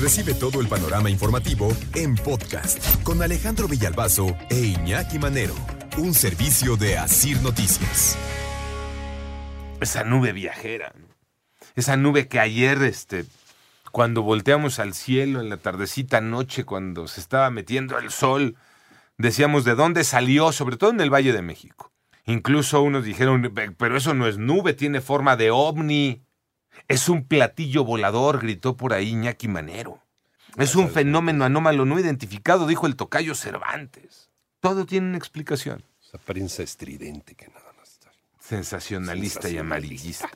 Recibe todo el panorama informativo en podcast con Alejandro Villalbazo e Iñaki Manero. Un servicio de Asir Noticias. Esa nube viajera. Esa nube que ayer, este, cuando volteamos al cielo en la tardecita noche, cuando se estaba metiendo el sol, decíamos de dónde salió, sobre todo en el Valle de México. Incluso unos dijeron, pero eso no es nube, tiene forma de ovni. Es un platillo volador, gritó por ahí Iñaki Manero. Es un fenómeno anómalo no identificado, dijo el tocayo Cervantes. Todo tiene una explicación. Esa prensa estridente que nada más está. Sensacionalista y amarillista.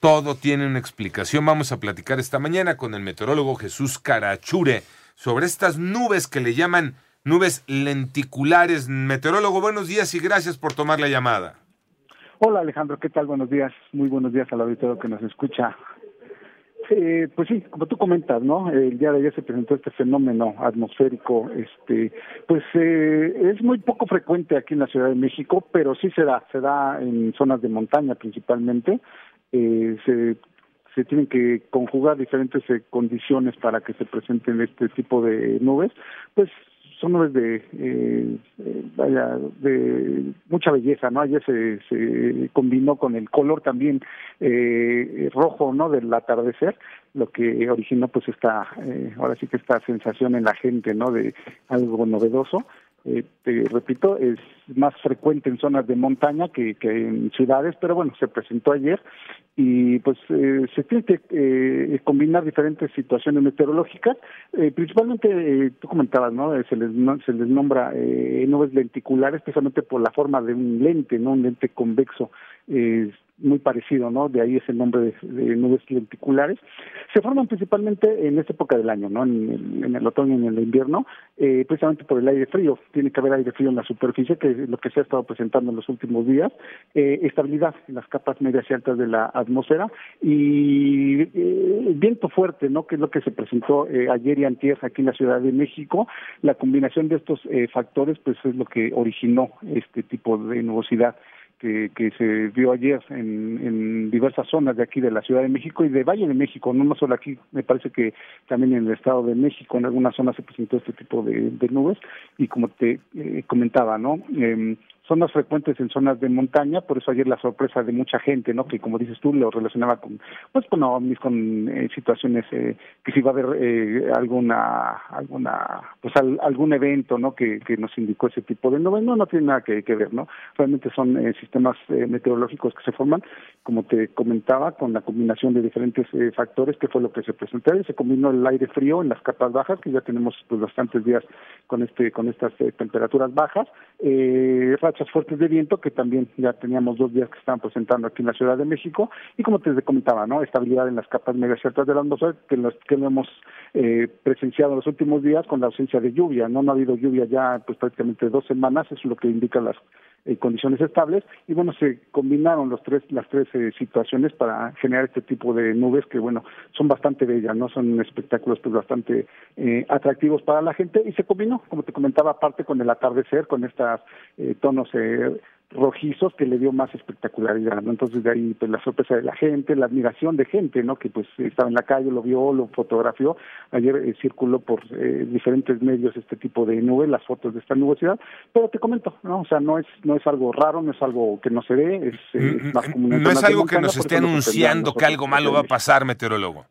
Todo tiene una explicación. Vamos a platicar esta mañana con el meteorólogo Jesús Carachure sobre estas nubes que le llaman nubes lenticulares. Meteorólogo, buenos días y gracias por tomar la llamada. Hola Alejandro, ¿qué tal? Buenos días, muy buenos días al auditorio que nos escucha. Eh, pues sí, como tú comentas, ¿no? El día de ayer se presentó este fenómeno atmosférico, este, pues eh, es muy poco frecuente aquí en la Ciudad de México, pero sí se da, se da en zonas de montaña principalmente. Eh, se, se tienen que conjugar diferentes eh, condiciones para que se presenten este tipo de nubes, pues son de eh, eh, vaya de mucha belleza no ayer se, se combinó con el color también eh, rojo no del atardecer lo que originó pues esta eh, ahora sí que esta sensación en la gente no de algo novedoso eh, te repito, es más frecuente en zonas de montaña que, que en ciudades, pero bueno, se presentó ayer y pues eh, se tiene que eh, combinar diferentes situaciones meteorológicas, eh, principalmente eh, tú comentabas, ¿no? Eh, se les no, se les nombra nubes lenticulares precisamente por la forma de un lente, no un lente convexo eh, muy parecido, ¿no? De ahí ese nombre de, nubes lenticulares. Se forman principalmente en esta época del año, ¿no? En el, en el otoño y en el invierno, eh, precisamente por el aire frío. Tiene que haber aire frío en la superficie, que es lo que se ha estado presentando en los últimos días. Eh, estabilidad en las capas medias y altas de la atmósfera y eh, viento fuerte, ¿no? Que es lo que se presentó eh, ayer y antier aquí en la Ciudad de México. La combinación de estos eh, factores, pues es lo que originó este tipo de nubosidad que, que se vio ayer en, en diversas zonas de aquí de la Ciudad de México y de Valle de México, no solo aquí, me parece que también en el Estado de México en algunas zonas se presentó este tipo de, de nubes y como te eh, comentaba, ¿no? Eh, son más frecuentes en zonas de montaña, por eso ayer la sorpresa de mucha gente, ¿no? Que como dices tú, lo relacionaba con, pues con ovnis, con eh, situaciones eh, que si va a haber eh, alguna, alguna, pues al, algún evento, ¿no? Que, que nos indicó ese tipo de nubes, no, no tiene nada que, que ver, ¿no? Realmente son eh, sistemas eh, meteorológicos que se forman, como te comentaba, con la combinación de diferentes eh, factores, que fue lo que se presentó, y se combinó el aire frío en las capas bajas, que ya tenemos pues bastantes días con este, con estas eh, temperaturas bajas, eh, rachas fuertes de viento que también ya teníamos dos días que estaban presentando aquí en la Ciudad de México y como te comentaba, ¿no? Estabilidad en las capas altas de la atmósfera que, los, que lo hemos eh, presenciado en los últimos días con la ausencia de lluvia, ¿no? No ha habido lluvia ya pues prácticamente dos semanas, eso es lo que indica las eh, condiciones estables. Y bueno se combinaron los tres las tres eh, situaciones para generar este tipo de nubes que bueno son bastante bellas no son espectáculos pues bastante eh, atractivos para la gente. Y se combinó como te comentaba aparte con el atardecer con estos eh, tonos eh, rojizos que le dio más espectacularidad, ¿no? Entonces de ahí pues la sorpresa de la gente, la admiración de gente, ¿no? Que pues estaba en la calle, lo vio, lo fotografió. Ayer eh, circuló por eh, diferentes medios este tipo de nube, las fotos de esta nubosidad, pero te comento, ¿no? O sea, no es no es algo raro, no es algo que no se ve, es, eh, es más común. No es algo que nos esté anunciando que algo malo va a pasar, meteorólogo.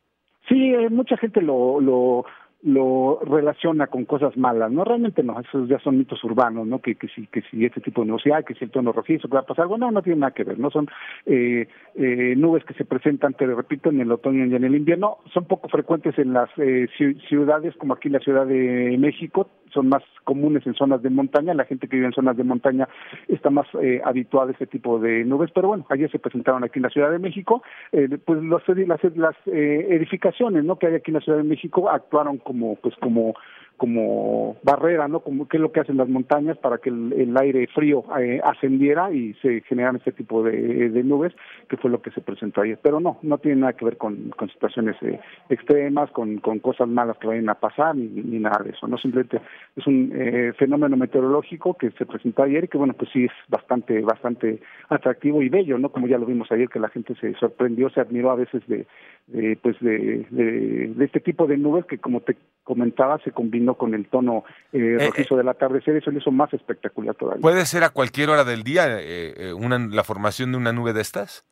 Sí, eh, mucha gente lo, lo lo relaciona con cosas malas, no realmente no, esos ya son mitos urbanos, no que que si que si este tipo de nubosidad, que si el tono rojizo que va a pasar algo, no, no tiene nada que ver, no son eh, eh, nubes que se presentan, te repito, en el otoño y en el invierno, son poco frecuentes en las eh, ciudades como aquí la Ciudad de México, son más comunes en zonas de montaña, la gente que vive en zonas de montaña está más eh, habituada a ese tipo de nubes, pero bueno, ayer se presentaron aquí en la Ciudad de México, eh, pues los, las, las eh, edificaciones ¿no? que hay aquí en la Ciudad de México actuaron como pues como como barrera, ¿no? Como qué es lo que hacen las montañas para que el, aire frío eh, ascendiera y se generan este tipo de, nubes, que fue lo que se presentó ayer. Pero no, no tiene nada que ver con, situaciones eh, extremas, con, con cosas malas que vayan a pasar, ni, ni nada de eso. No simplemente es un eh, fenómeno meteorológico que se presentó ayer y que, bueno, pues sí es bastante, bastante atractivo y bello, ¿no? Como ya lo vimos ayer, que la gente se sorprendió, se admiró a veces de, de pues de, de este tipo de nubes que, como te comentaba, se combinó con el tono eh, eh rojizo eh, del atardecer, eso lo hizo más espectacular todavía. ¿Puede ser a cualquier hora del día eh, una, la formación de una nube de estas?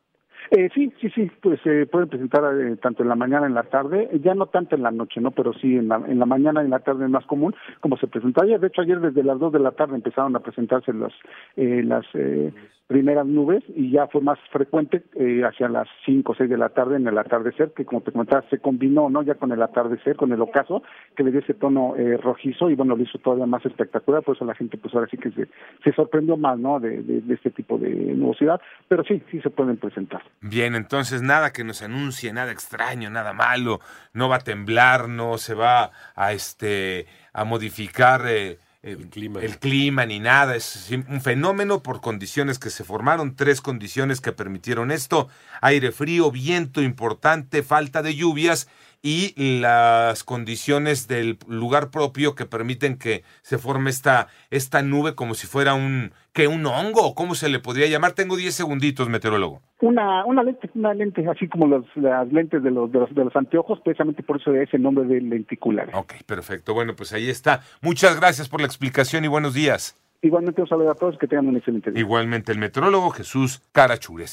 Eh, sí, sí, sí, pues se pueden presentar eh, tanto en la mañana, en la tarde, ya no tanto en la noche, ¿no? Pero sí en la, en la mañana y en la tarde es más común, como se presentó ayer. De hecho, ayer desde las 2 de la tarde empezaron a presentarse eh, las eh, primeras nubes y ya fue más frecuente eh, hacia las 5 o 6 de la tarde en el atardecer, que como te comentaba, se combinó, ¿no? Ya con el atardecer, con el ocaso, que le dio ese tono eh, rojizo y bueno, lo hizo todavía más espectacular, por eso la gente pues ahora sí que se, se sorprendió más, ¿no? De, de, de este tipo de nubosidad, pero sí, sí se pueden presentar. Bien, entonces nada que nos anuncie, nada extraño, nada malo, no va a temblar, no se va a este a modificar eh, el, clima. el clima ni nada, es un fenómeno por condiciones que se formaron, tres condiciones que permitieron esto, aire frío, viento importante, falta de lluvias y las condiciones del lugar propio que permiten que se forme esta, esta nube como si fuera un, que un hongo, ¿cómo se le podría llamar? Tengo 10 segunditos, meteorólogo. Una, una lente, una lente así como los, las lentes de los, de los, de los anteojos, precisamente por eso es el nombre de lenticular. Ok, perfecto. Bueno, pues ahí está. Muchas gracias por la explicación y buenos días. Igualmente un saludo a todos, que tengan un excelente día. Igualmente el meteorólogo Jesús Carachures.